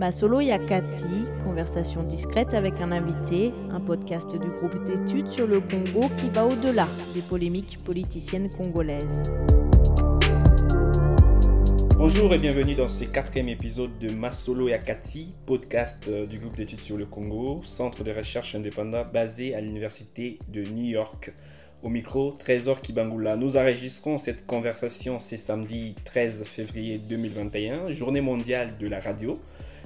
Masolo Yakati, conversation discrète avec un invité, un podcast du groupe d'études sur le Congo qui va au-delà des polémiques politiciennes congolaises. Bonjour et bienvenue dans ce quatrième épisode de Masolo Yakati, podcast euh, du groupe d'études sur le Congo, centre de recherche indépendant basé à l'université de New York. Au micro, Trésor Kibangula. Nous enregistrons cette conversation ce samedi 13 février 2021, journée mondiale de la radio.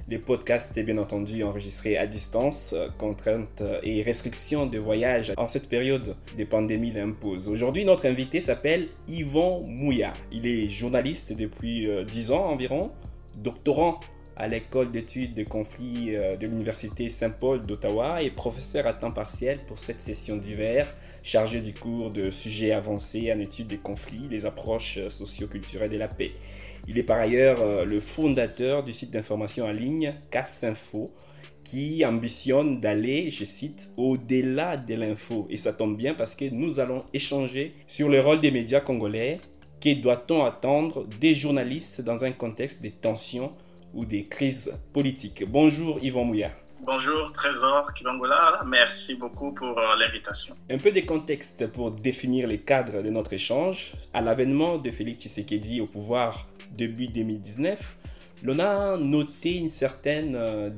Les podcasts est bien entendu enregistrés à distance, contraintes et restrictions de voyage en cette période des pandémies l'imposent. Aujourd'hui, notre invité s'appelle Yvon Mouya. Il est journaliste depuis 10 euh, ans environ, doctorant à l'école d'études de conflits euh, de l'Université Saint-Paul d'Ottawa et professeur à temps partiel pour cette session d'hiver, chargé du cours de sujets avancés en études des conflits, les approches socio-culturelles de la paix. Il est par ailleurs euh, le fondateur du site d'information en ligne Casse Info qui ambitionne d'aller, je cite, au-delà de l'info. Et ça tombe bien parce que nous allons échanger sur le rôle des médias congolais. Que doit-on attendre des journalistes dans un contexte de tensions ou des crises politiques? Bonjour Yvon Mouya. Bonjour Trésor Kibangola, merci beaucoup pour euh, l'invitation. Un peu de contexte pour définir les cadres de notre échange. À l'avènement de Félix Tshisekedi au pouvoir début 2019, l'on a noté une certaine euh,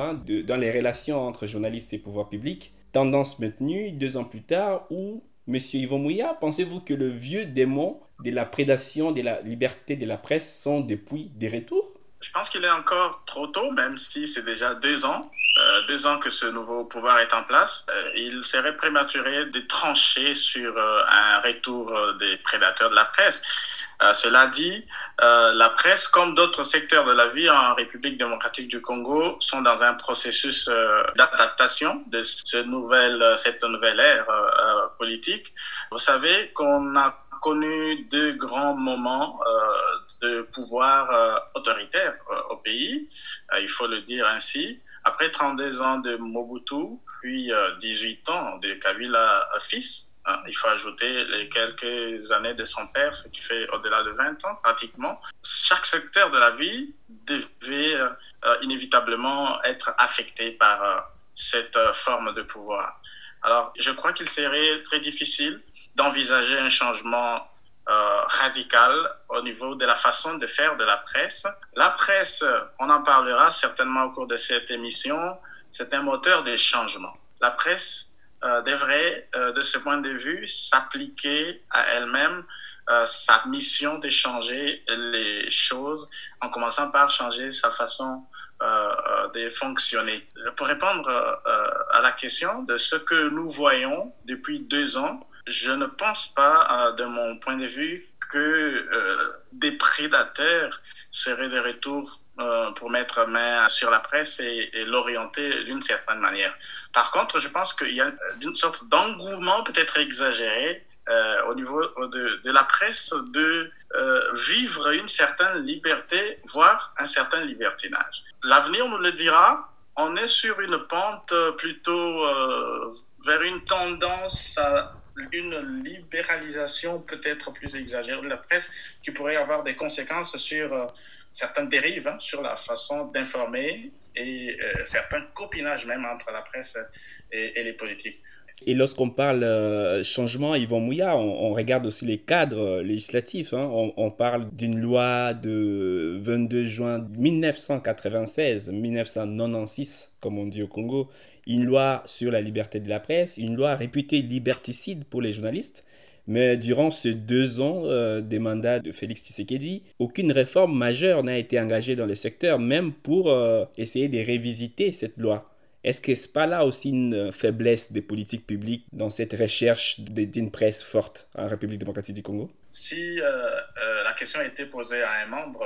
hein, dans les relations entre journalistes et pouvoir public. Tendance maintenue deux ans plus tard où Monsieur Yvon Mouya, pensez-vous que le vieux démon de la prédation de la liberté de la presse sont depuis des retours? Je pense qu'il est encore trop tôt, même si c'est déjà deux ans, euh, deux ans que ce nouveau pouvoir est en place. Euh, il serait prématuré de trancher sur euh, un retour des prédateurs de la presse. cela dit, la presse, comme d'autres secteurs de la vie en République démocratique du Congo, sont dans un processus d'adaptation de ce nouvel, cette nouvelle ère politique. Vous savez qu'on a connu deux grands moments de pouvoir euh, autoritaire euh, au pays, euh, il faut le dire ainsi. Après 32 ans de Mobutu, puis 18 ans de Kabila fils, hein, il faut ajouter les quelques années de son père, ce qui fait au-delà de 20 ans pratiquement. Chaque secteur de la vie devait inévitablement être affecté par cette forme de pouvoir. Alors, je crois qu'il serait très difficile d'envisager un changement euh, radical au niveau de la façon de faire de la presse. La presse, on en parlera certainement au cours de cette émission, c'est un moteur de changement. La presse euh, devrait, euh, de ce point de vue, s'appliquer à elle-même sa mission de changer les choses, en commençant par changer sa façon de fonctionner. Pour répondre à la question de ce que nous voyons depuis deux ans, je ne pense pas, euh, de mon point de vue, que euh, des prédateurs seraient de retour euh, pour mettre main sur la presse et, l'orienter d'une certaine manière. Par contre, je pense qu'il y a une sorte d'engouement peut-être exagéré au niveau de, de, la presse de vivre une certaine liberté, voire un certain libertinage. L'avenir nous le dira. On est sur une pente plutôt vers une tendance à une libéralisation peut-être plus exagérée de la presse qui pourrait avoir des conséquences sur euh, certaines dérives, hein, sur la façon d'informer et euh, certains copinages même entre la presse et, les politiques. Et lorsqu'on parle euh, changement, Yvon Mouya, on, regarde aussi les cadres législatifs. Hein. On, on, parle d'une loi de 22 juin 1996, 1996, comme on dit au Congo, une loi sur la liberté de la presse, une loi réputée liberticide pour les journalistes. Mais durant ces deux ans euh, des mandats de Félix Tshisekedi, aucune réforme majeure n'a été engagée dans le secteur, même pour euh, essayer de révisiter cette loi. Est-ce que ce n'est pas là aussi une faiblesse des politiques publiques dans cette recherche d'une presse forte en République démocratique du Congo? Si euh, la question été posée à un membre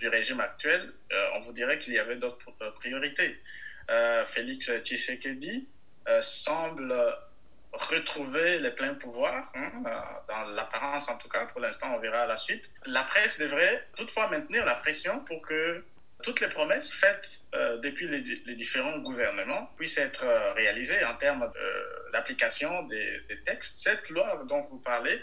du régime actuel, on vous dirait qu'il y avait d'autres priorités. Euh, Félix Tshisekedi euh, semble retrouver les pleins pouvoirs, hein, euh, dans l'apparence en tout cas, pour l'instant on verra la suite. La presse devrait toutefois maintenir la pression pour que toutes les promesses faites depuis les, différents gouvernements puissent être réalisées en termes d'application des, textes. Cette loi dont vous parlez,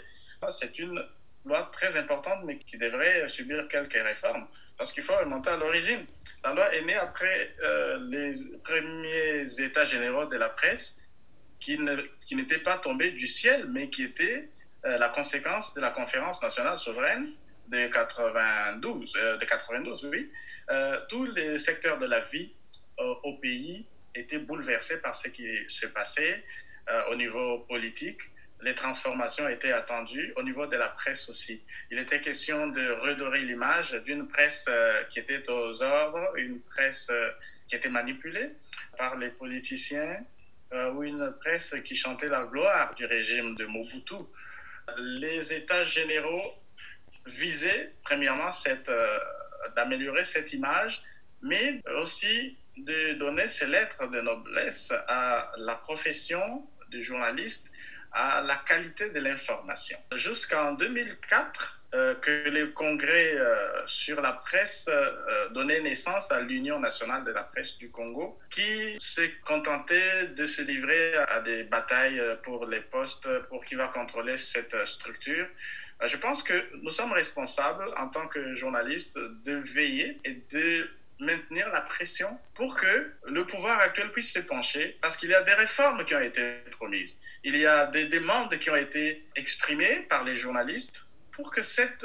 c'est une loi très importante mais qui devrait subir quelques réformes parce qu'il faut remonter à l'origine. La loi est née après euh, les premiers états généraux de la presse qui n'étaient pas tombés du ciel, mais qui étaient euh, la conséquence de la conférence nationale souveraine de 92, de 92 oui. tous les secteurs de la vie au pays étaient bouleversés par ce qui se passait au niveau politique, les transformations étaient attendues au niveau de la presse aussi. Il était question de redorer l'image d'une presse euh, qui était aux ordres, une presse euh, qui était manipulée par les politiciens euh, ou une presse qui chantait la gloire du régime de Mobutu. Les États généraux visaient premièrement d'améliorer cette image, mais aussi de donner ces lettres de noblesse à la profession du journaliste à la qualité de l'information. Jusqu'en 2004, euh, que le congrès euh, sur la presse euh, donnait naissance à l'Union nationale de la presse du Congo, qui s'est contenté de se livrer à des batailles pour les postes, pour qui va contrôler cette structure. Je pense que nous sommes responsables en tant que journalistes de veiller et de maintenir la pression pour que le pouvoir actuel puisse se pencher, parce qu'il y a des réformes qui ont été promises. Il y a des demandes qui ont été exprimées par les journalistes pour que cette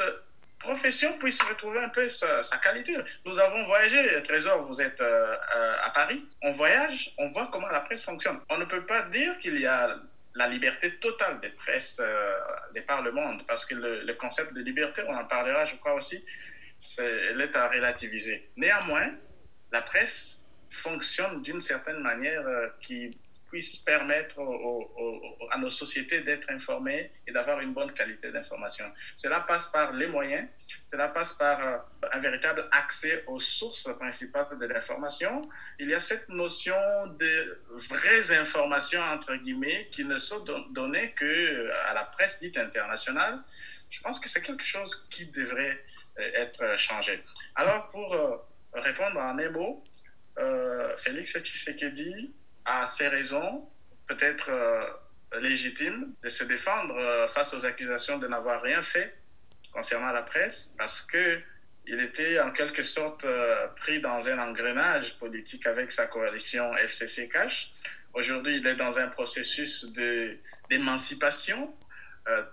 profession puisse retrouver un peu sa, qualité. Nous avons voyagé, Trésor, vous êtes euh, euh, à Paris, on voyage, on voit comment la presse fonctionne. On ne peut pas dire qu'il y a la liberté totale des presses euh, des par parce que le concept de liberté, on en parlera, je crois aussi, elle est à relativiser. Néanmoins, la presse fonctionne d'une certaine manière euh, qui puisse permettre à nos sociétés d'être informées et d'avoir une bonne qualité d'information. Cela passe par les moyens, cela passe par euh, un véritable accès aux sources principales de l'information. Il y a cette notion de vraies informations, entre guillemets, qui ne sont données qu'à euh, la presse dite internationale. Je pense que c'est quelque chose qui devrait être changé. Alors, pour euh, répondre en un mot, euh, Félix Tshisekedi a ses raisons, peut-être euh, légitimes, de se défendre face aux accusations de n'avoir rien fait concernant la presse, parce que il était en quelque sorte pris dans un engrenage politique avec sa coalition FCC Cash. Aujourd'hui, il est dans un processus d'émancipation euh,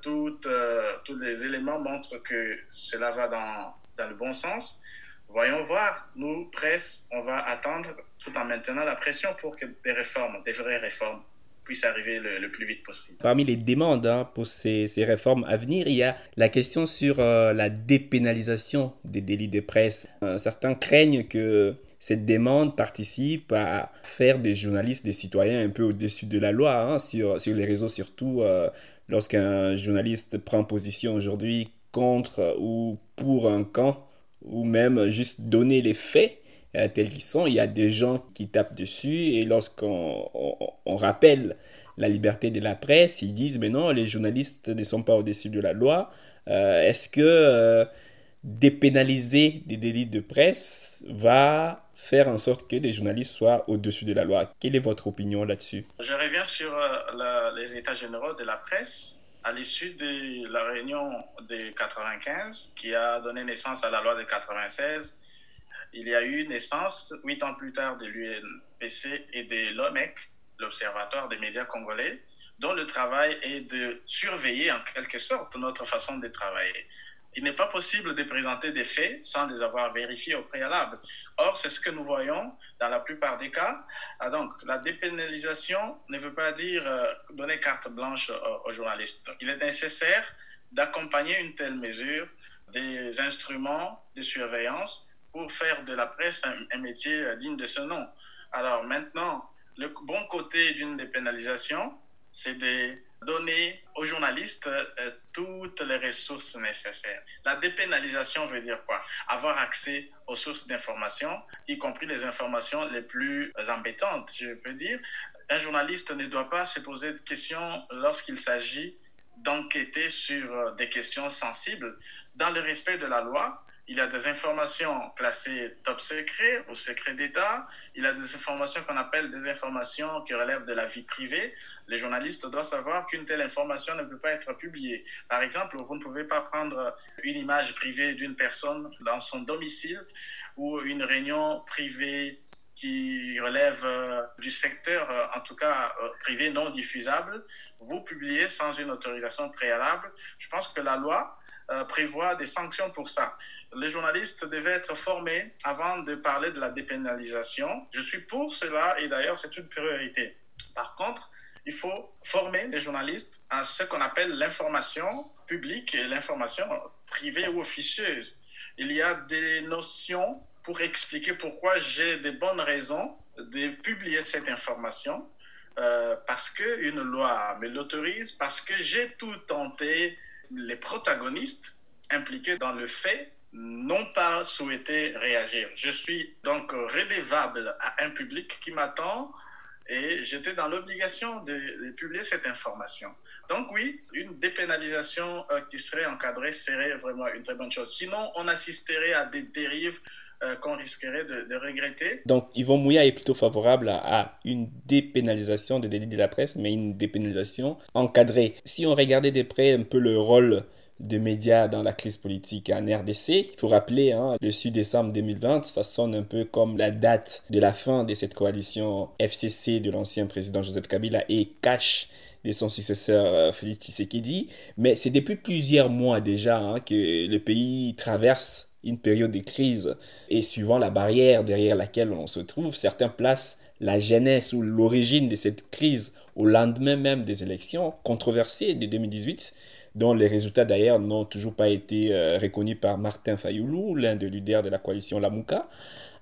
euh, tous les éléments montrent que cela va dans, dans, le bon sens. Voyons voir, nous, presse, on va attendre tout en maintenant la pression pour que des réformes, des vraies réformes, puissent arriver le, plus vite possible. Parmi les demandes hein, pour ces, ces, réformes à venir, il y a la question sur euh, la dépénalisation des délits de presse. certains craignent que cette demande participe à faire des journalistes des citoyens un peu au-dessus de la loi, hein, sur, sur les réseaux surtout lorsqu'un journaliste prend position aujourd'hui contre ou pour un camp, ou même juste donner les faits euh, tels qu'ils sont, il y a des gens qui tapent dessus et lorsqu'on on, rappelle la liberté de la presse, ils disent mais non, les journalistes ne sont pas au-dessus de la loi. Euh, est-ce que euh, dépénaliser des délits de presse va faire en sorte que les journalistes soient au-dessus de la loi. Quelle est votre opinion là-dessus? Je reviens sur euh, les états généraux de la presse. À l'issue de la réunion de 95, qui a donné naissance à la loi de 96, il y a eu naissance, huit ans plus tard, de l'UNPC et de l'OMEC, l'Observatoire des médias congolais, dont le travail est de surveiller en quelque sorte notre façon de travailler il n'est pas possible de présenter des faits sans les avoir vérifiés au préalable. Or, c'est ce que nous voyons dans la plupart des cas. Ah, donc, la dépénalisation ne veut pas dire euh, donner carte blanche aux, journalistes. Il est nécessaire d'accompagner une telle mesure des instruments de surveillance pour faire de la presse un, métier euh, digne de ce nom. Alors maintenant, le bon côté d'une dépénalisation, c'est de donner aux journalistes euh, toutes les ressources nécessaires. La dépénalisation veut dire quoi? Avoir accès aux sources d'information, y compris les informations les plus embêtantes, je peux dire. Un journaliste ne doit pas se poser de questions lorsqu'il s'agit d'enquêter sur euh, des questions sensibles dans le respect de la loi il a des informations classées top secret ou secret d'État. Il a des informations qu'on appelle des informations qui relèvent de la vie privée. Les journalistes doivent savoir qu'une telle information ne peut pas être publiée. Par exemple, vous ne pouvez pas prendre une image privée d'une personne dans son domicile ou une réunion privée qui relève euh, du secteur, euh, en tout cas euh, privé non diffusable, vous publiez sans une autorisation préalable. Je pense que la loi prévoit des sanctions pour ça. Les journalistes devaient être formés avant de parler de la dépénalisation. Je suis pour cela et d'ailleurs c'est une priorité. Par contre, il faut former les journalistes à ce qu'on appelle l'information publique et l'information privée ou officieuse. Il y a des notions pour expliquer pourquoi j'ai de bonnes raisons de publier cette information, euh, parce qu'une loi me l'autorise, parce que j'ai tout tenté, les protagonistes impliqués dans le fait n'ont pas souhaité réagir. Je suis donc redevable à un public qui m'attend et j'étais dans l'obligation de, publier cette information. Donc oui, une dépénalisation euh, qui serait encadrée serait vraiment une très bonne chose. Sinon, on assisterait à des dérives qu'on risquerait de, regretter. Donc, Yvon Mouya est plutôt favorable à, une dépénalisation des délits de la presse, mais une dépénalisation encadrée. Si on regardait de près un peu le rôle des médias dans la crise politique en RDC. Il faut rappeler, hein, le 6 décembre 2020, ça sonne un peu comme la date de la fin de cette coalition FCC de l'ancien président Joseph Kabila et cash de son successeur euh, Félix Tshisekedi. Mais c'est depuis plusieurs mois déjà hein, que le pays traverse une période de crise et suivant la barrière derrière laquelle on se trouve, certains placent la genèse ou l'origine de cette crise au lendemain même des élections controversées de 2018, dont les résultats d'ailleurs n'ont toujours pas été euh, reconnus par Martin Fayoulou, l'un des leaders de la coalition Lamouka,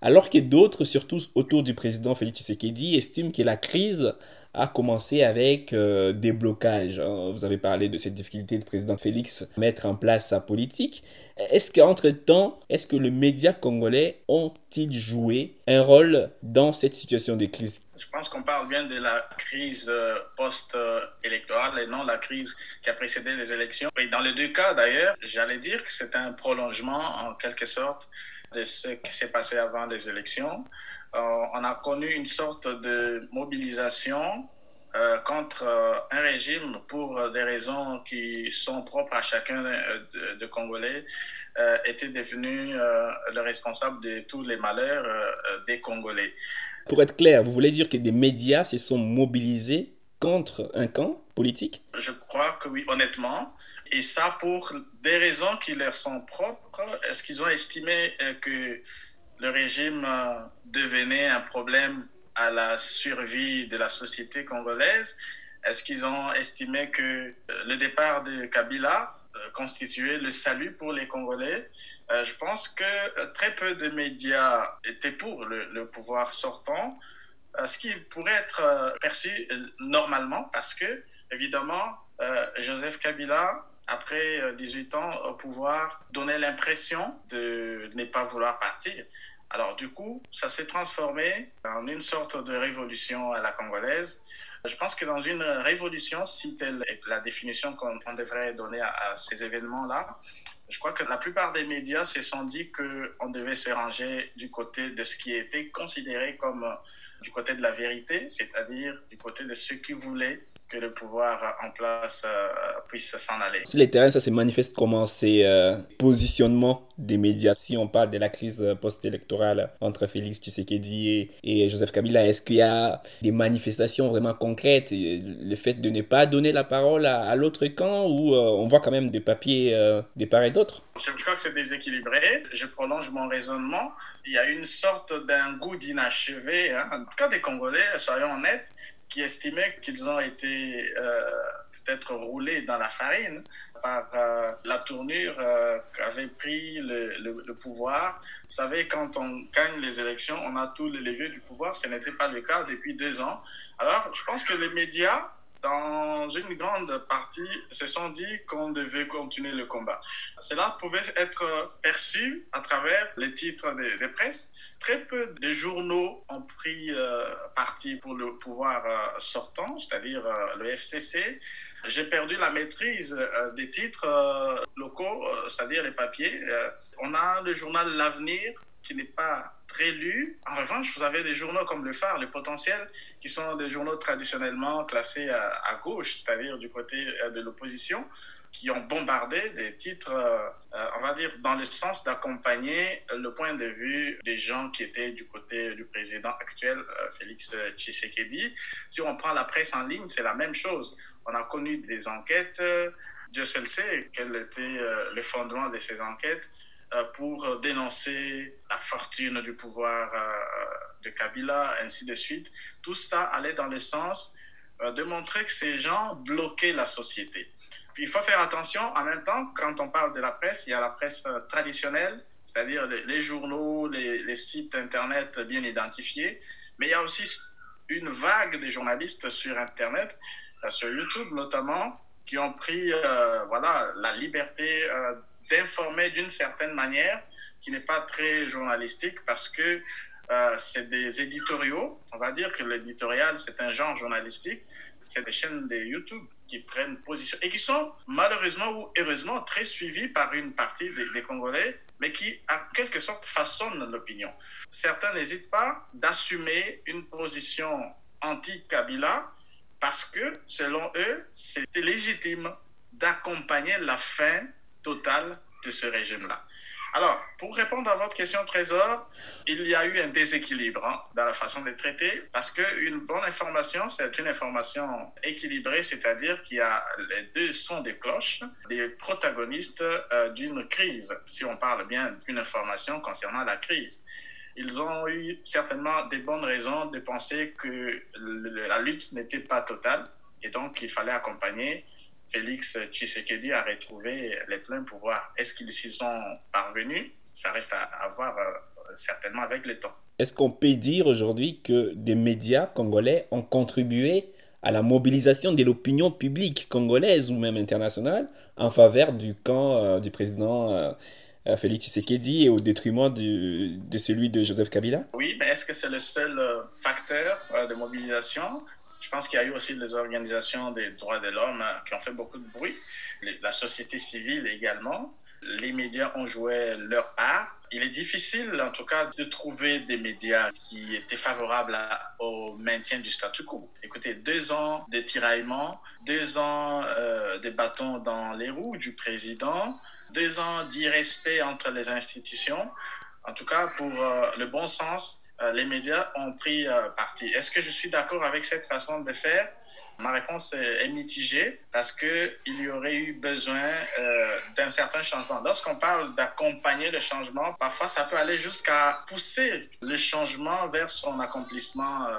alors que d'autres, surtout autour du président Félix Tshisekedi, estiment que la crise a commencé avec euh, des blocages. Hein. Vous avez parlé de cette difficulté du président Félix à mettre en place sa politique. Est-ce qu'entre-temps, est-ce que les médias congolais ont-ils joué un rôle dans cette situation de crise? Je pense qu'on parle bien de la crise euh, post-électorale et non la crise qui a précédé les élections. Dans les deux cas, d'ailleurs, j'allais dire que c'est un prolongement en quelque sorte de ce qui s'est passé avant les élections. Euh, on a connu une sorte de mobilisation euh, contre euh, un régime pour des raisons qui sont propres à chacun de, Congolais, était devenu le responsable de tous les malheurs des Congolais. Pour être clair, vous voulez dire que des médias se sont mobilisés contre un camp politique? Je crois que oui, honnêtement. Et ça pour des raisons qui leur sont propres. Est-ce qu'ils ont estimé que le régime euh, devenait un problème à la survie de la société congolaise. Est-ce qu'ils ont estimé que euh, le départ de Kabila euh, constituait le salut pour les Congolais? Je pense que très peu de médias étaient pour le, pouvoir sortant, ce qui pourrait être perçu normalement parce que, évidemment, Joseph Kabila après 18 ans au pouvoir, donnait l'impression de ne pas vouloir partir. Alors du coup, ça s'est transformé en une sorte de révolution à la congolaise. Je pense que dans une révolution, si telle est la définition qu'on devrait donner à, ces événements-là, je crois que la plupart des médias se sont dit qu'on devait se ranger du côté de ce qui était considéré comme du côté de la vérité, c'est-à-dire du côté de ceux qui voulaient que le pouvoir en place euh, puisse s'en aller. Sur les terrains, ça se manifeste comment ces euh, positionnements des médias Si on parle de la crise post-électorale entre Félix Tshisekedi et, Joseph Kabila, est-ce qu'il y a des manifestations vraiment concrètes? Le fait de ne pas donner la parole à, l'autre camp ou euh, on voit quand même des papiers des part et d'autre? Je crois que c'est déséquilibré. Je prolonge mon raisonnement. Il y a une sorte d'un goût d'inachevé. Hein. En tout cas, des Congolais, soyons honnêtes, qui estimaient qu'ils ont été euh, peut-être roulés dans la farine par euh, la tournure euh, qu'avait pris le, pouvoir. Vous savez, quand on gagne les élections, on a tous les leviers du pouvoir. Ce n'était pas le cas depuis deux ans. Alors, je pense que les médias dans une grande partie, se sont dit qu'on devait continuer le combat. Cela pouvait être perçu à travers les titres des, des presses. Très peu de journaux ont pris euh, parti pour le pouvoir euh, sortant, c'est-à-dire euh, le FCC. J'ai perdu la maîtrise des titres locaux, c'est-à-dire les papiers. on a le journal L'Avenir qui n'est pas très. En revanche, vous avez des journaux comme Le Phare, Le Potentiel, qui sont des journaux traditionnellement classés à, gauche, c'est-à-dire du côté euh, de l'opposition, qui ont bombardé des titres, euh, euh, on va dire, dans le sens d'accompagner le point de vue des gens qui étaient du côté du président actuel, Félix Tshisekedi. Si on prend la presse en ligne, c'est la même chose. On a connu des enquêtes. Dieu seul sait quel était le fondement de ces enquêtes euh, pour dénoncer la fortune du pouvoir euh, de Kabila, ainsi de suite. Tout ça allait dans le sens euh, de montrer que ces gens bloquaient la société. Il faut faire attention, en même temps, quand on parle de la presse, il y a la presse traditionnelle, c'est-à-dire les, journaux, les, les, sites Internet bien identifiés, mais il y a aussi une vague de journalistes sur Internet, sur YouTube notamment, qui ont pris voilà, la liberté d'informer d'une certaine manière qui n'est pas très journalistique parce que euh, c'est des éditoriaux. On va dire que l'éditorial, c'est un genre journalistique. C'est des chaînes de YouTube qui prennent position et qui sont malheureusement ou heureusement très suivies par une partie des, des Congolais, mais qui, en quelque sorte, façonnent l'opinion. Certains n'hésitent pas d'assumer une position anti-Kabila parce que, selon eux, c'était légitime d'accompagner la fin totale de ce régime-là. Alors, pour répondre à votre question, Trésor, il y a eu un déséquilibre hein, dans la façon de traiter parce qu'une bonne information, c'est une information équilibrée, c'est-à-dire qu'il y a les deux sons des cloches des protagonistes euh, d'une crise, si on parle bien d'une information concernant la crise. Ils ont eu certainement des bonnes raisons de penser que la lutte n'était pas totale et donc il fallait accompagner Félix Tshisekedi a retrouvé les pleins pouvoirs. Est-ce qu'ils s'y sont parvenus? Ça reste à, voir euh, certainement avec le temps. Est-ce qu'on peut dire aujourd'hui que des médias congolais ont contribué à la mobilisation de l'opinion publique congolaise ou même internationale en faveur du camp euh, du président euh, Félix Tshisekedi et au détriment de celui de Joseph Kabila? Oui, mais est-ce que c'est le seul facteur de mobilisation? Je pense qu'il y a eu aussi des organisations des droits de l'homme euh, qui ont fait beaucoup de bruit, la société civile également. Les médias ont joué leur part. Il est difficile, en tout cas, de trouver des médias qui étaient favorables au maintien du statu quo. Écoutez, deux ans de tiraillement, deux ans euh, de bâtons dans les roues du président, deux ans d'irrespect entre les institutions. En tout cas, pour euh, le bon sens, les médias ont pris euh, parti. Est-ce que je suis d'accord avec cette façon de faire? Ma réponse est, mitigée parce qu'il y aurait eu besoin euh, d'un certain changement. Lorsqu'on parle d'accompagner le changement, parfois ça peut aller jusqu'à pousser le changement vers son accomplissement euh,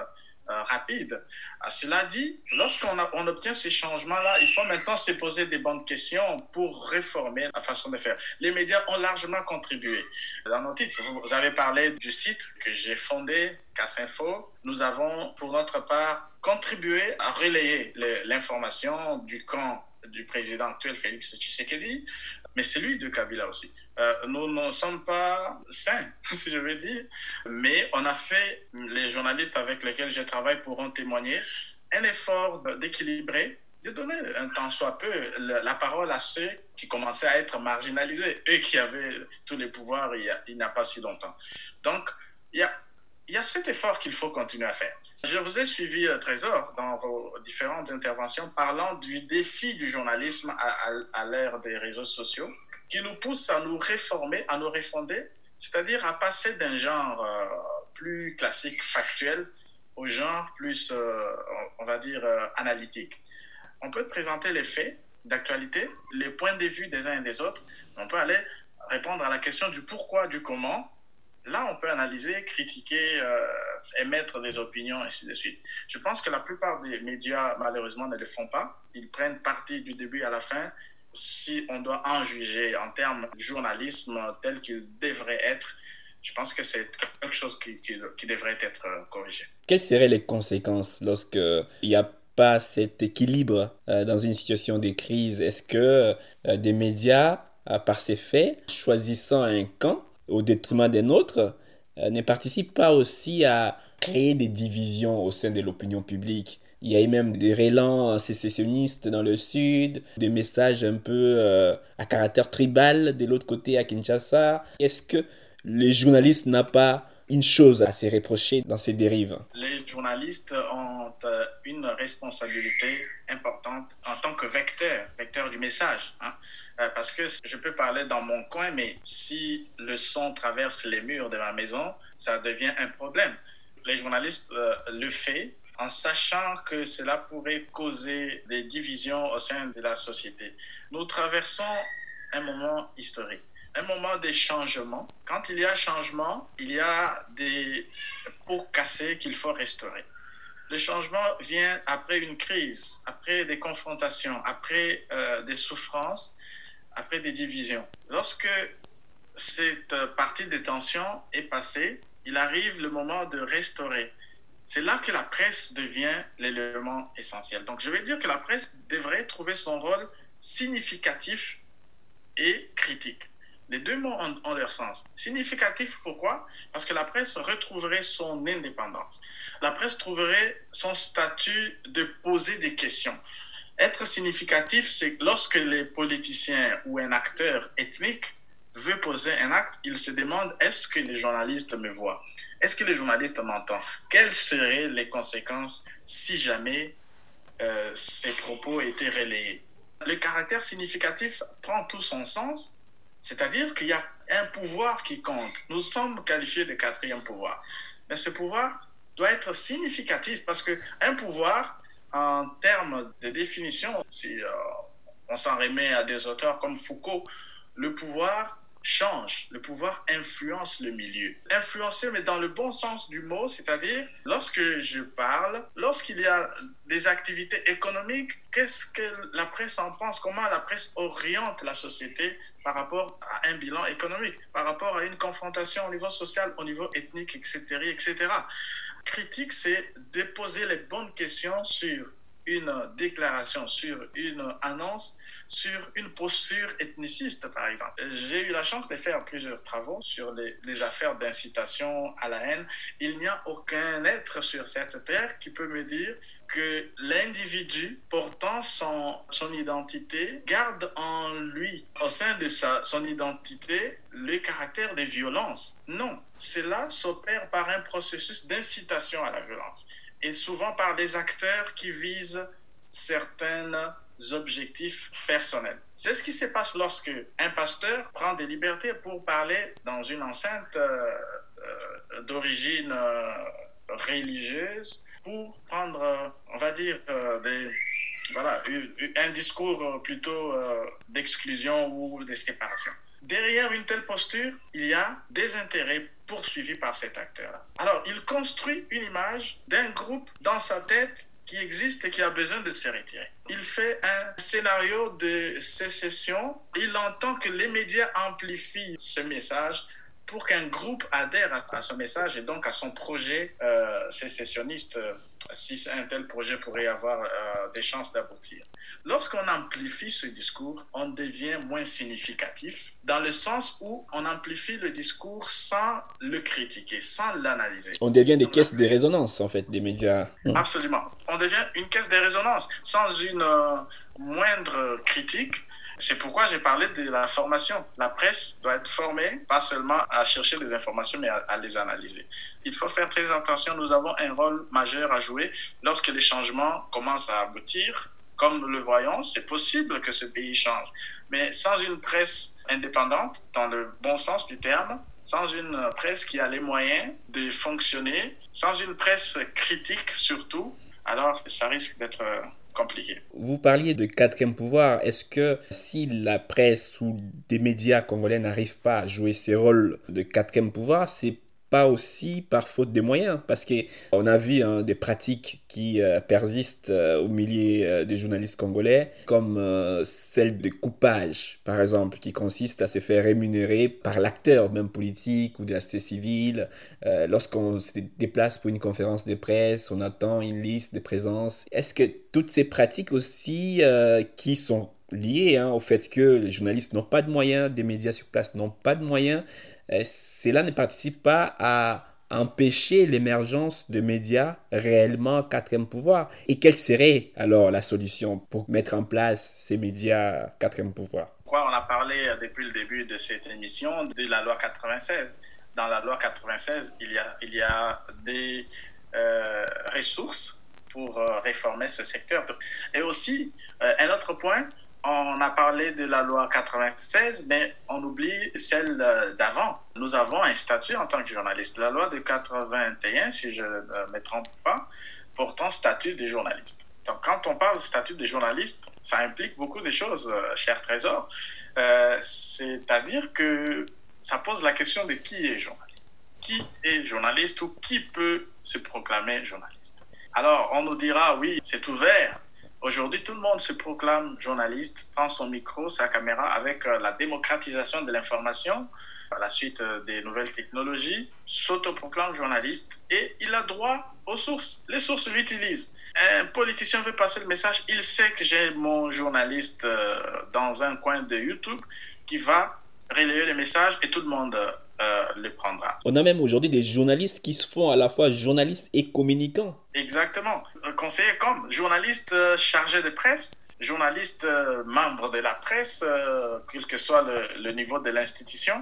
rapide. À cela dit, lorsqu'on on obtient ces changements-là, il faut maintenant se poser des bonnes questions pour réformer la façon de faire. Les médias ont largement contribué. Dans nos titres, vous avez parlé du site que j'ai fondé, Casinfo. Nous avons, pour notre part, contribué à relayer l'information du camp du président actuel Félix Tshisekedi, mais celui de Kabila aussi. Euh, nous ne sommes pas sains, si je veux dire, mais on a fait, les journalistes avec lesquels je travaille pourront témoigner, un effort d'équilibrer, de donner un temps soit peu la parole à ceux qui commençaient à être marginalisés, eux qui avaient tous les pouvoirs il n'y a, pas si longtemps. Donc, il y a, il y a cet effort qu'il faut continuer à faire. Je vous ai suivi, euh, Trésor, dans vos différentes interventions, parlant du défi du journalisme à, l'ère des réseaux sociaux, qui nous pousse à nous réformer, à nous refonder, c'est-à-dire à passer d'un genre euh, plus classique, factuel, au genre plus, euh, on va dire, analytique. On peut présenter les faits d'actualité, les points de vue des uns et des autres, on peut aller répondre à la question du pourquoi, du comment, Là, on peut analyser, critiquer, émettre des opinions, ainsi de suite. Je pense que la plupart des médias, malheureusement, ne le font pas. Ils prennent parti du début à la fin. Si on doit en juger en termes de journalisme tel qu'il devrait être, je pense que c'est quelque chose qui, devrait être corrigé. Quelles seraient les conséquences lorsque il y a pas cet équilibre dans une situation de crise? Est-ce que des médias, par ces faits, choisissant un camp au détriment d'un autre, ne participent pas aussi à créer des divisions au sein de l'opinion publique il y a eu même des relents sécessionnistes dans le sud, des messages un peu euh, à caractère tribal de l'autre côté à Kinshasa. Est-ce que les journalistes n'ont pas une chose à se reprocher dans ces dérives? Les journalistes ont euh, une responsabilité importante en tant que vecteur, vecteur du message. Hein. Euh, parce que je peux parler dans mon coin, mais si le son traverse les murs de ma maison, ça devient un problème. Les journalistes le font en sachant que cela pourrait causer des divisions au sein de la société. Nous traversons un moment historique, un moment de changement. Quand il y a changement, il y a des pots cassés qu'il faut restaurer. Le changement vient après une crise, après des confrontations, après euh, des souffrances, après des divisions. Lorsque cette partie de tension est passée, il arrive le moment de restaurer. C'est là que la presse devient l'élément essentiel. Donc, je vais dire que la presse devrait trouver son rôle significatif et critique. Les deux mots ont, leur sens. Significatif, pourquoi? Parce que la presse retrouverait son indépendance. La presse trouverait son statut de poser des questions. Être significatif, c'est lorsque les politiciens ou un acteur ethnique veut poser un acte, il se demande est-ce que les journalistes me voient? Est-ce que les journalistes m'entendent? Quelles seraient les conséquences si jamais euh, ces propos étaient relayés? Le caractère significatif prend tout son sens, c'est-à-dire qu'il y a un pouvoir qui compte. Nous sommes qualifiés de quatrième pouvoir. Mais ce pouvoir doit être significatif parce qu'un pouvoir, en termes de définition, si euh, on s'en remet à des auteurs comme Foucault, le pouvoir change. Le pouvoir influence le milieu. Influencer, mais dans le bon sens du mot, c'est-à-dire lorsque je parle, lorsqu'il y a des activités économiques, qu'est-ce que la presse en pense? Comment la presse oriente la société par rapport à un bilan économique, par rapport à une confrontation au niveau social, au niveau ethnique, etc. etc. Critique, c'est de poser les bonnes questions sur une déclaration, sur une annonce, sur une posture ethniciste, par exemple. J'ai eu la chance de faire plusieurs travaux sur les, affaires d'incitation à la haine. Il n'y a aucun être sur cette terre qui peut me dire que l'individu portant son, son identité garde en lui, au sein de sa, son identité, le caractère de violence. Non, cela s'opère par un processus d'incitation à la violence et souvent par des acteurs qui visent certains objectifs personnels. C'est ce qui se passe lorsque un pasteur prend des libertés pour parler dans une enceinte euh, euh, d'origine euh, religieuse pour prendre, on va dire, voilà, un discours plutôt d'exclusion ou de séparation. Derrière une telle posture, il y a des intérêts poursuivis par cet acteur. Alors, il construit une image d'un groupe dans sa tête qui existe et qui a besoin de se retirer. Il fait un scénario de sécession. Il entend que les médias amplifient ce message pour qu'un groupe adhère à, ce message et donc à son projet euh, sécessionniste, si un tel projet pourrait avoir euh, des chances d'aboutir. Lorsqu'on amplifie ce discours, on devient moins significatif dans le sens où on amplifie le discours sans le critiquer, sans l'analyser. On devient des caisses de résonance, en fait, des médias. Absolument. On devient une caisse de résonance sans une euh, moindre critique c'est pourquoi j'ai parlé de la formation. La presse doit être formée, pas seulement à chercher des informations, mais à, les analyser. Il faut faire très attention. Nous avons un rôle majeur à jouer lorsque les changements commencent à aboutir. Comme nous le voyons, c'est possible que ce pays change. Mais sans une presse indépendante, dans le bon sens du terme, sans une presse qui a les moyens de fonctionner, sans une presse critique surtout, alors ça risque d'être compliqué. Vous parliez de quatrième pouvoir. Est-ce que si la presse ou des médias congolais n'arrivent pas à jouer ces rôles de quatrième pouvoir, c'est pas aussi par faute de moyens Parce qu'on a vu hein, des pratiques qui euh, persistent euh, au milieu euh, des journalistes congolais, comme celle de coupage, par exemple, qui consiste à se faire rémunérer par l'acteur, même politique ou de la société civile. Lorsqu'on se déplace pour une conférence de presse, on attend une liste de présences. Est-ce que toutes ces pratiques aussi, qui sont liées hein, au fait que les journalistes n'ont pas de moyens, des médias sur place n'ont pas de moyens, cela ne participe pas à empêcher l'émergence de médias réellement quatrième pouvoir Et quelle serait alors la solution pour mettre en place ces médias quatrième pouvoir? Quoi, on a parlé euh, depuis le début de cette émission de la loi 96. Dans la loi 96, il y a, il y a des euh, ressources pour euh, réformer ce secteur. Et aussi, un autre point, on a parlé de la loi 96, mais on oublie celle d'avant. Nous avons un statut en tant que journaliste. La loi de 81, si je ne me trompe pas, portant statut de journaliste. Donc, quand on parle statut de journaliste, ça implique beaucoup de choses, euh, cher Trésor. Euh, c'est-à-dire que ça pose la question de qui est journaliste. Qui est journaliste ou qui peut se proclamer journaliste? Alors, on nous dira, oui, c'est ouvert Aujourd'hui, tout le monde se proclame journaliste, prend son micro, sa caméra avec euh, la démocratisation de l'information, à la suite euh, des nouvelles technologies, s'autoproclame journaliste et il a droit aux sources. Les sources l'utilisent. Un politicien veut passer le message, il sait que j'ai mon journaliste euh, dans un coin de YouTube qui va relayer le message et tout le monde euh, le prendra. On a même aujourd'hui des journalistes qui se font à la fois journalistes et communicants. Exactement. Conseiller comme journaliste euh, chargé de presse, journaliste euh, membre de la presse, quel que soit le, niveau de l'institution.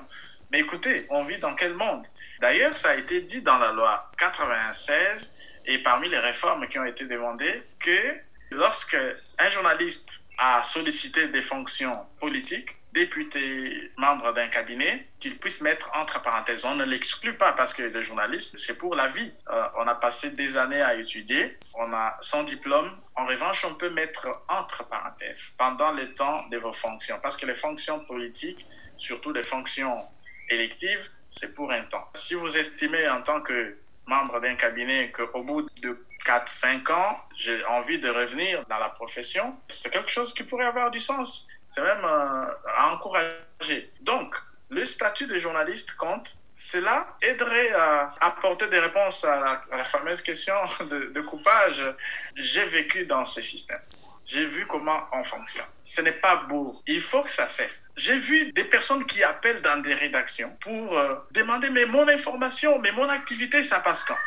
Mais écoutez, on vit dans quel monde? D'ailleurs, ça a été dit dans la loi 96 et parmi les réformes qui ont été demandées que lorsque un journaliste a sollicité des fonctions politiques, député, membre d'un cabinet, qu'il puisse mettre entre parenthèses. On ne l'exclut pas parce que le journaliste, c'est pour la vie. Euh, on a passé des années à étudier, on a son diplôme. En revanche, on peut mettre entre parenthèses pendant le temps de vos fonctions parce que les fonctions politiques, surtout les fonctions électives, c'est pour un temps. Si vous estimez en tant que membre d'un cabinet qu'au bout de 4-5 ans, j'ai envie de revenir dans la profession, c'est quelque chose qui pourrait avoir du sens. C'est même euh, à encourager. Donc, le statut de journaliste compte. Cela aiderait à apporter des réponses à la, fameuse question de, coupage. J'ai vécu dans ce système. J'ai vu comment on fonctionne. Ce n'est pas beau. Il faut que ça cesse. J'ai vu des personnes qui appellent dans des rédactions pour euh, demander mais mon information, mais mon activité, ça passe quand?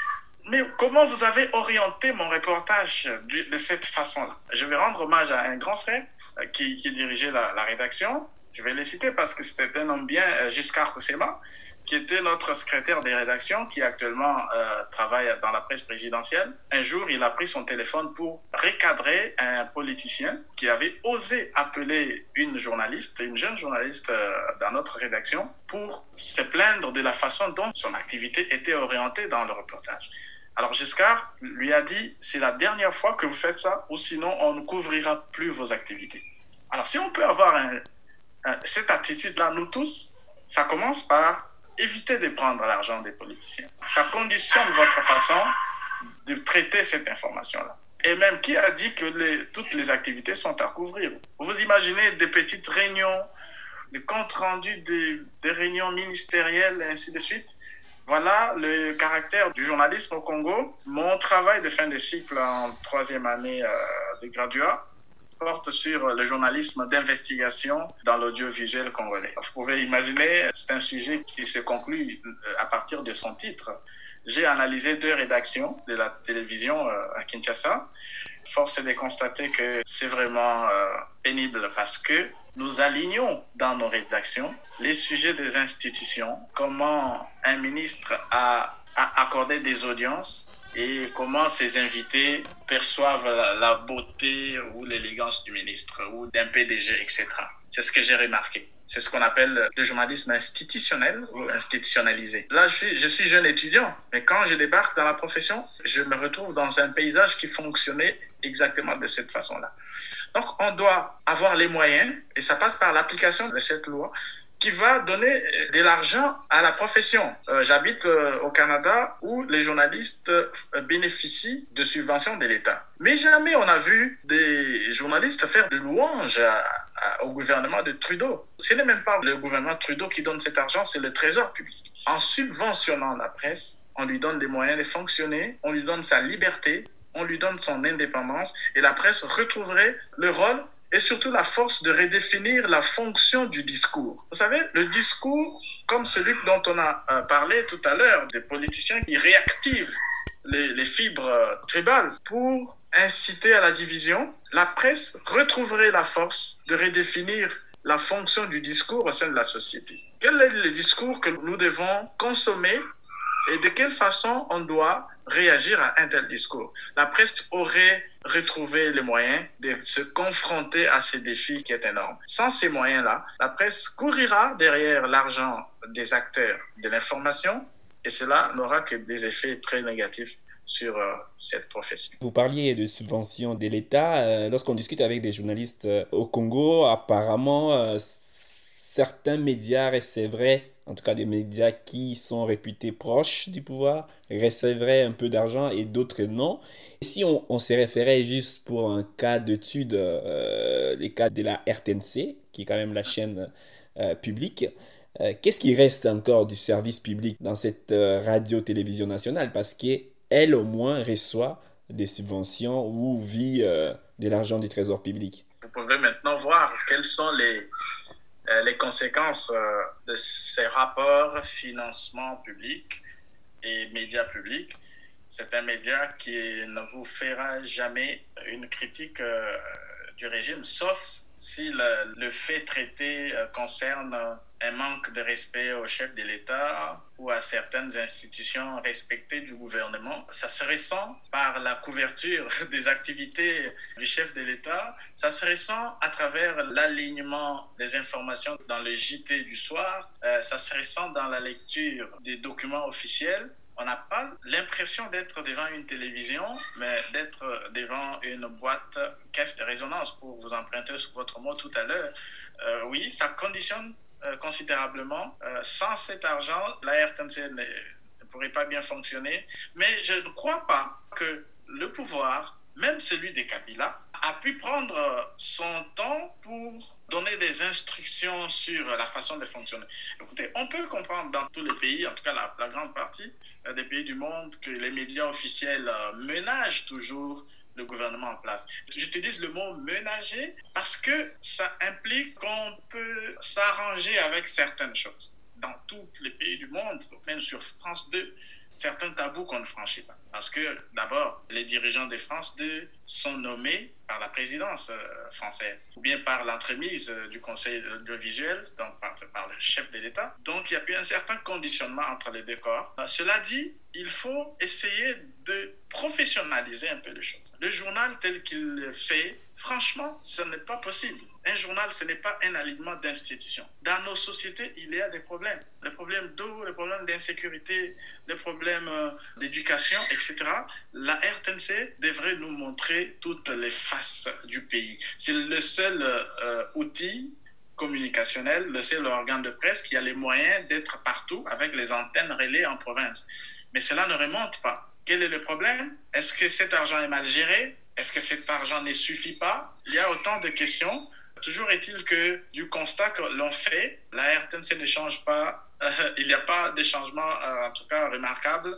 Mais comment vous avez orienté mon reportage de, cette façon-là? Je vais rendre hommage à un grand frère euh, qui, dirigeait la, rédaction. Je vais le citer parce que c'était un homme bien, euh, Giscard Koussema, qui était notre secrétaire des rédactions, qui actuellement euh, travaille dans la presse présidentielle. Un jour, il a pris son téléphone pour recadrer un politicien qui avait osé appeler une journaliste, une jeune journaliste dans notre rédaction, pour se plaindre de la façon dont son activité était orientée dans le reportage. Alors Giscard lui a dit, c'est la dernière fois que vous faites ça, ou sinon on ne couvrira plus vos activités. Alors si on peut avoir cette attitude-là, nous tous, ça commence par éviter de prendre l'argent des politiciens. Ça conditionne votre façon de traiter cette information-là. Et même, qui a dit que toutes les activités sont à couvrir? Vous imaginez des petites réunions, des comptes rendus des, des réunions ministérielles, et ainsi de suite? Voilà le caractère du journalisme au Congo. Mon travail de fin de cycle en troisième année euh, de graduat porte sur le journalisme d'investigation dans l'audiovisuel congolais. Vous pouvez imaginer, c'est un sujet qui se conclut euh, à partir de son titre. J'ai analysé deux rédactions de la télévision euh, à Kinshasa. Force est de constater que c'est vraiment pénible parce que nous alignons dans nos rédactions les sujets des institutions, comment un ministre a, accordé des audiences et comment ses invités perçoivent la, beauté ou l'élégance du ministre ou d'un PDG, etc. C'est ce que j'ai remarqué. C'est ce qu'on appelle le journalisme institutionnel ou institutionnalisé. Là, je suis, je suis jeune étudiant, mais quand je débarque dans la profession, je me retrouve dans un paysage qui fonctionnait exactement de cette façon-là. Donc, on doit avoir les moyens, et ça passe par l'application de cette loi, qui va donner euh, de l'argent à la profession. Euh, j'habite euh, au Canada où les journalistes bénéficient de subventions de l'État. Mais jamais on a vu des journalistes faire de louanges au gouvernement de Trudeau. Ce n'est même pas le gouvernement Trudeau qui donne cet argent, c'est le Trésor public. En subventionnant la presse, on lui donne des moyens de fonctionner, on lui donne sa liberté, on lui donne son indépendance et la presse retrouverait le rôle et surtout la force de redéfinir la fonction du discours. Vous savez, le discours, comme celui dont on a euh, parlé tout à l'heure, des politiciens qui réactivent les, fibres euh, tribales pour inciter à la division, la presse retrouverait la force de redéfinir la fonction du discours au sein de la société. Quel est le discours que nous devons consommer et de quelle façon on doit réagir à un tel discours? La presse aurait retrouvé les moyens de se confronter à ces défis qui est énorme. Sans ces moyens-là, la presse courira derrière l'argent des acteurs de l'information et cela n'aura que des effets très négatifs sur euh, cette profession. Vous parliez de subventions de l'État. Euh, lorsqu'on discute avec des journalistes euh, au Congo, apparemment, certains médias, et c'est vrai, en tout cas des médias qui sont réputés proches du pouvoir, recevraient un peu d'argent et d'autres non. si on, on se référait juste pour un cas d'étude, euh, les cas de la RTNC, qui est quand même la chaîne euh, publique, euh, qu'est-ce qui reste encore du service public dans cette radio-télévision nationale? Parce qu'elle au moins reçoit des subventions ou vit de l'argent du trésor public. Vous pouvez maintenant voir quels sont les les conséquences euh, de ces rapports financement public et médias publics. C'est un média qui ne vous fera jamais une critique euh, du régime, sauf si le, fait traité concerne un manque de respect au chef de l'État ou à certaines institutions respectées du gouvernement. Ça se ressent par la couverture des activités du chef de l'État. Ça se ressent à travers l'alignement des informations dans le JT du soir. Euh, ça se ressent dans la lecture des documents officiels on n'a pas l'impression d'être devant une télévision, mais d'être devant une boîte caisse de résonance, pour vous emprunter sur votre mot tout à l'heure. Euh, oui, ça conditionne considérablement. Euh, sans cet argent, la RTNC ne, pourrait pas bien fonctionner. Mais je ne crois pas que le pouvoir, même celui des Kabila, a pu prendre son temps pour donner des instructions sur la façon de fonctionner. Écoutez, on peut comprendre dans tous les pays, en tout cas la, la grande partie euh, des pays du monde, que les médias officiels ménagent toujours le gouvernement en place. J'utilise le mot ménager parce que ça implique qu'on peut s'arranger avec certaines choses. Dans tous les pays du monde, même sur France 2, certains tabous qu'on ne franchit pas. Parce que d'abord, les dirigeants de France 2 sont nommés par la présidence euh, française ou bien par l'entremise euh, du conseil audiovisuel, donc par, par, le chef de l'État. Donc il y a eu un certain conditionnement entre les deux corps. Cela dit, il faut essayer de professionnaliser un peu les choses. Le journal tel qu'il fait, franchement, ce n'est pas possible. Un journal, ce n'est pas un alignement d'institutions. Dans nos sociétés, il y a des problèmes. Les problèmes d'eau, les problèmes d'insécurité, les problèmes euh, d'éducation, etc. La RTNC devrait nous montrer toutes les faces du pays. C'est le seul euh, outil communicationnel, le seul organe de presse qui a les moyens d'être partout avec les antennes relais en province. Mais cela ne remonte pas. Quel est le problème? Est-ce que cet argent est mal géré? Est-ce que cet argent ne suffit pas? Il y a autant de questions. Toujours est-il que du constat que l'on fait, la RTNC ne change pas. Euh, il n'y a pas de changement, euh, en tout cas remarquable,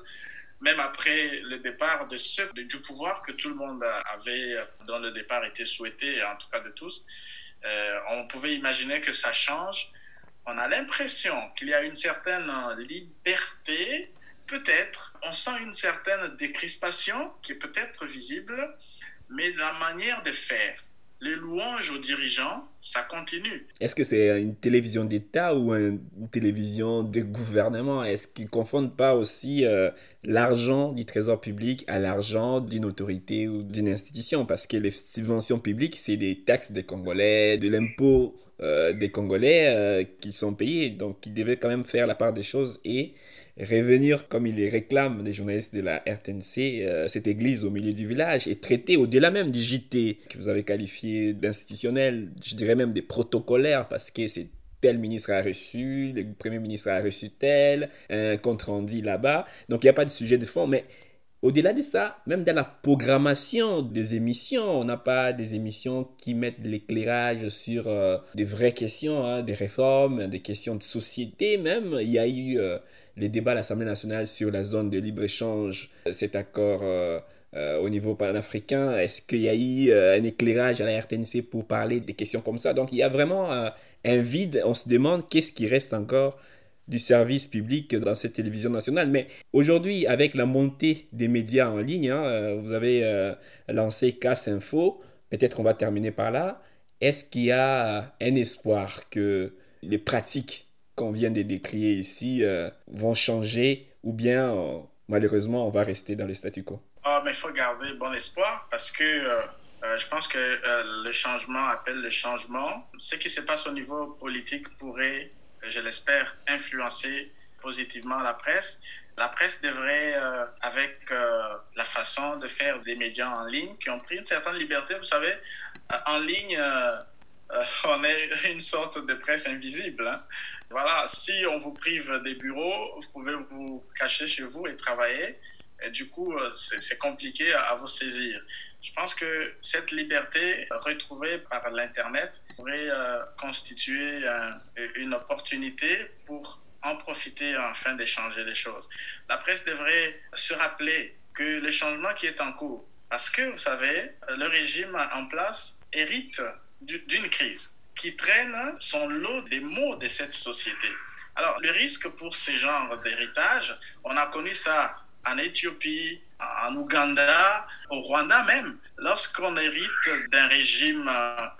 même après le départ de ceux du pouvoir que tout le monde avait, dont le départ était souhaité, en tout cas de tous. Euh, on pouvait imaginer que ça change. On a l'impression qu'il y a une certaine liberté peut-être, on sent une certaine décrispation qui est peut-être visible, mais la manière de faire, les louanges aux dirigeants, ça continue. Est-ce que c'est une télévision d'État ou une télévision de gouvernement? Est-ce qu'ils ne confondent pas aussi euh, l'argent du trésor public à l'argent d'une autorité ou d'une institution? Parce que les subventions publiques, c'est des taxes des Congolais, de l'impôt euh, des Congolais euh, qui sont payés. Donc, ils devaient quand même faire la part des choses et revenir, comme il les les journalistes de la RTNC, euh, cette église au milieu du village et traiter au-delà même du JT que vous avez qualifié d'institutionnel, je dirais même des protocolaires, parce que c'est tel ministre a reçu, le premier ministre a reçu tel, un compte rendu là-bas. Donc il n'y a pas de sujet de fond, mais au-delà de ça, même dans la programmation des émissions, on n'a pas des émissions qui mettent l'éclairage sur euh, des vraies questions, hein, des réformes, des questions de société même. Il y a eu euh, les débats à l'Assemblée nationale sur la zone de libre-échange, cet accord euh, au niveau panafricain. Est-ce qu'il y a eu un éclairage à la RTNC pour parler des questions comme ça? Donc il y a vraiment un vide. On se demande qu'est-ce qui reste encore du service public dans cette télévision nationale. Mais aujourd'hui, avec la montée des médias en ligne, hein, euh, vous avez euh, lancé Casse Info, peut-être on va terminer par là. Est-ce qu'il y a un espoir que les pratiques qu'on vient de décrire ici euh, vont changer ou bien malheureusement on va rester dans le statu quo? Ah, mais il faut garder bon espoir parce que je pense que le changement appelle le changement. Ce qui se passe au niveau politique pourrait je l'espère, influencer positivement la presse. La presse devrait, euh, avec euh, la façon de faire des médias en ligne, qui ont pris une certaine liberté, vous savez, euh, en ligne, on est une sorte de presse invisible. Hein. Voilà, si on vous prive des bureaux, vous pouvez vous cacher chez vous et travailler. Du coup, c'est compliqué à, vous saisir. Je pense que cette liberté retrouvée par l'Internet pourrait euh, constituer une opportunité pour en profiter afin d'échanger les choses. La presse devrait se rappeler que le changement qui est en cours, parce que vous savez, le régime en place hérite d'une crise qui traîne son lot des maux de cette société. Alors, le risque pour ce genre d'héritage, on a connu ça en Éthiopie, en Ouganda, au Rwanda même, lorsqu'on hérite d'un régime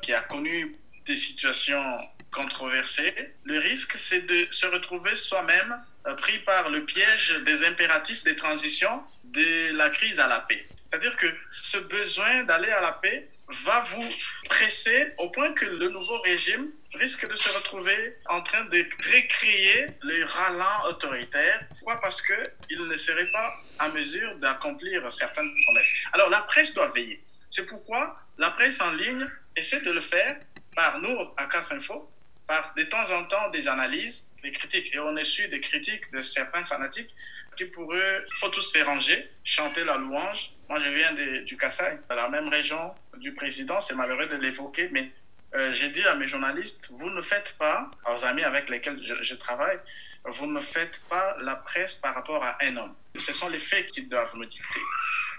qui a connu des situations controversées, le risque, c'est de se retrouver soi-même euh, pris par le piège des impératifs des transitions de la crise à la paix. C'est-à-dire que ce besoin d'aller à la paix va vous presser au point que le nouveau régime risque de se retrouver en train de recréer les rallants autoritaires. Pourquoi? Parce qu'il ne serait pas en mesure d'accomplir certaines promesses. Alors la presse doit veiller. C'est pourquoi la presse en ligne essaie de le faire par nous, à Casse Info, par de temps en temps des analyses, des critiques. Et on a su des critiques de certains fanatiques qui, pour eux, il faut tous se ranger, chanter la louange. Moi, je viens du Kassai, de la même région du président. C'est malheureux de l'évoquer, mais euh, j'ai dit à mes journalistes, vous ne faites pas, aux amis avec lesquels je, je, travaille, vous ne faites pas la presse par rapport à un homme. Ce sont les faits qui doivent me dicter.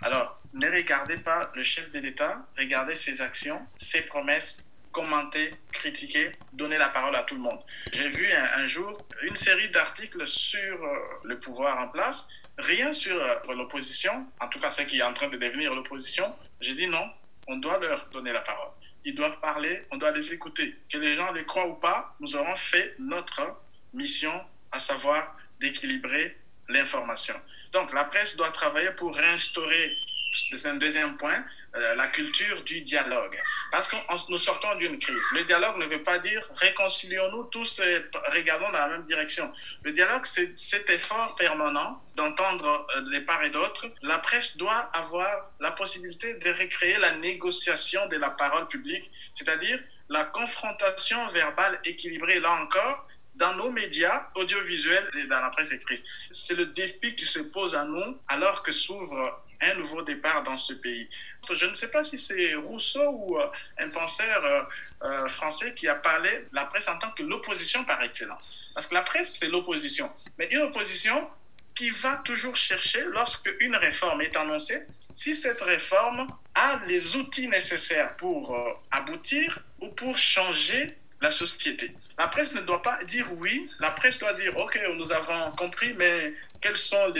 Alors, ne regardez pas le chef de l'État, regardez ses actions, ses promesses, commenter, critiquer, donner la parole à tout le monde. J'ai vu un, jour une série d'articles sur euh, le pouvoir en place, rien sur euh, l'opposition, en tout cas ce qui est en train de devenir l'opposition. J'ai dit non, on doit leur donner la parole. Ils doivent parler, on doit les écouter. Que les gens les croient ou pas, nous aurons fait notre mission, à savoir d'équilibrer l'information. Donc la presse doit travailler pour réinstaurer, c'est un deuxième point, la culture du dialogue. Parce que nous sortons d'une crise. Le dialogue ne veut pas dire réconcilions-nous tous et regardons dans la même direction. Le dialogue, c'est cet effort permanent d'entendre euh, les parts et d'autres. La presse doit avoir la possibilité de recréer la négociation de la parole publique, c'est-à-dire la confrontation verbale équilibrée, là encore, dans nos médias audiovisuels et dans la presse écrite. C'est le défi qui se pose à nous alors que s'ouvre un nouveau départ dans ce pays. Je ne sais pas si c'est Rousseau ou euh, un penseur euh, euh, français qui a parlé de la presse en tant que l'opposition par excellence. Parce que la presse, c'est l'opposition. Mais une opposition qui va toujours chercher, lorsque une réforme est annoncée, si cette réforme a les outils nécessaires pour aboutir ou pour changer la société. La presse ne doit pas dire oui, la presse doit dire OK, nous avons compris, mais quels sont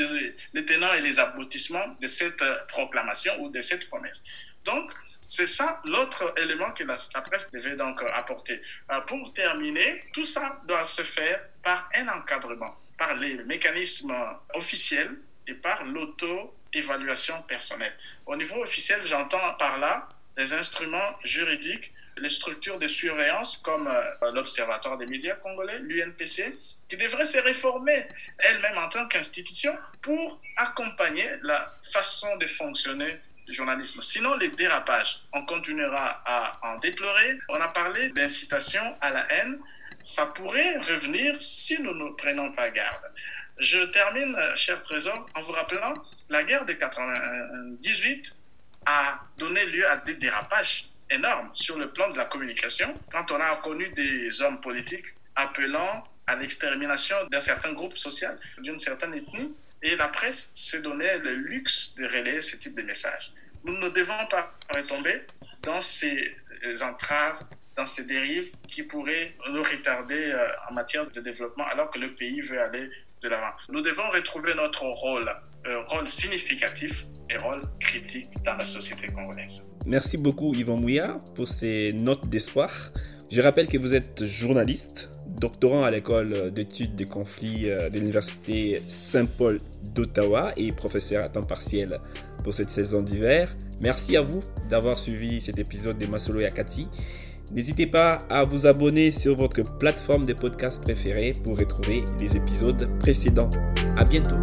les, tenants et les aboutissements de cette euh, proclamation ou de cette promesse? Donc, c'est ça l'autre élément que la, presse devait donc euh, apporter. Euh, pour terminer, tout ça doit se faire par un encadrement, par les mécanismes officiels et par l'auto-évaluation personnelle. Au niveau officiel, j'entends par là les instruments juridiques les structures de surveillance comme euh, l'Observatoire des médias congolais, l'UNPC, qui devraient se réformer elles-mêmes en tant qu'institution pour accompagner la façon de fonctionner du journalisme. Sinon, les dérapages, on continuera à en déplorer. On a parlé d'incitation à la haine. ça pourrait revenir si nous ne prenons pas garde. Je termine, cher Trésor, en vous rappelant, la guerre de 98 a donné lieu à des dérapages énormes sur le plan de la communication, quand on a connu des hommes politiques appelant à l'extermination d'un certain groupe social, d'une certaine ethnie, et la presse se donnait le luxe de relayer ce type de messages. Nous ne devons pas retomber dans ces entraves, dans ces dérives qui pourraient nous retarder euh, en matière de développement alors que le pays veut aller de l'avant. Nous devons retrouver notre rôle, euh, rôle significatif et rôle critique dans la société congolaise. Merci beaucoup Yvan Mouillard pour ces notes d'espoir. Je rappelle que vous êtes journaliste, doctorant à l'école d'études des conflits euh, de l'Université Saint-Paul d'Ottawa et professeur à temps partiel pour cette saison d'hiver. Merci à vous d'avoir suivi cet épisode de Masolo Yakati. N'hésitez pas à vous abonner sur votre plateforme de podcast préférée pour retrouver les épisodes précédents. À bientôt.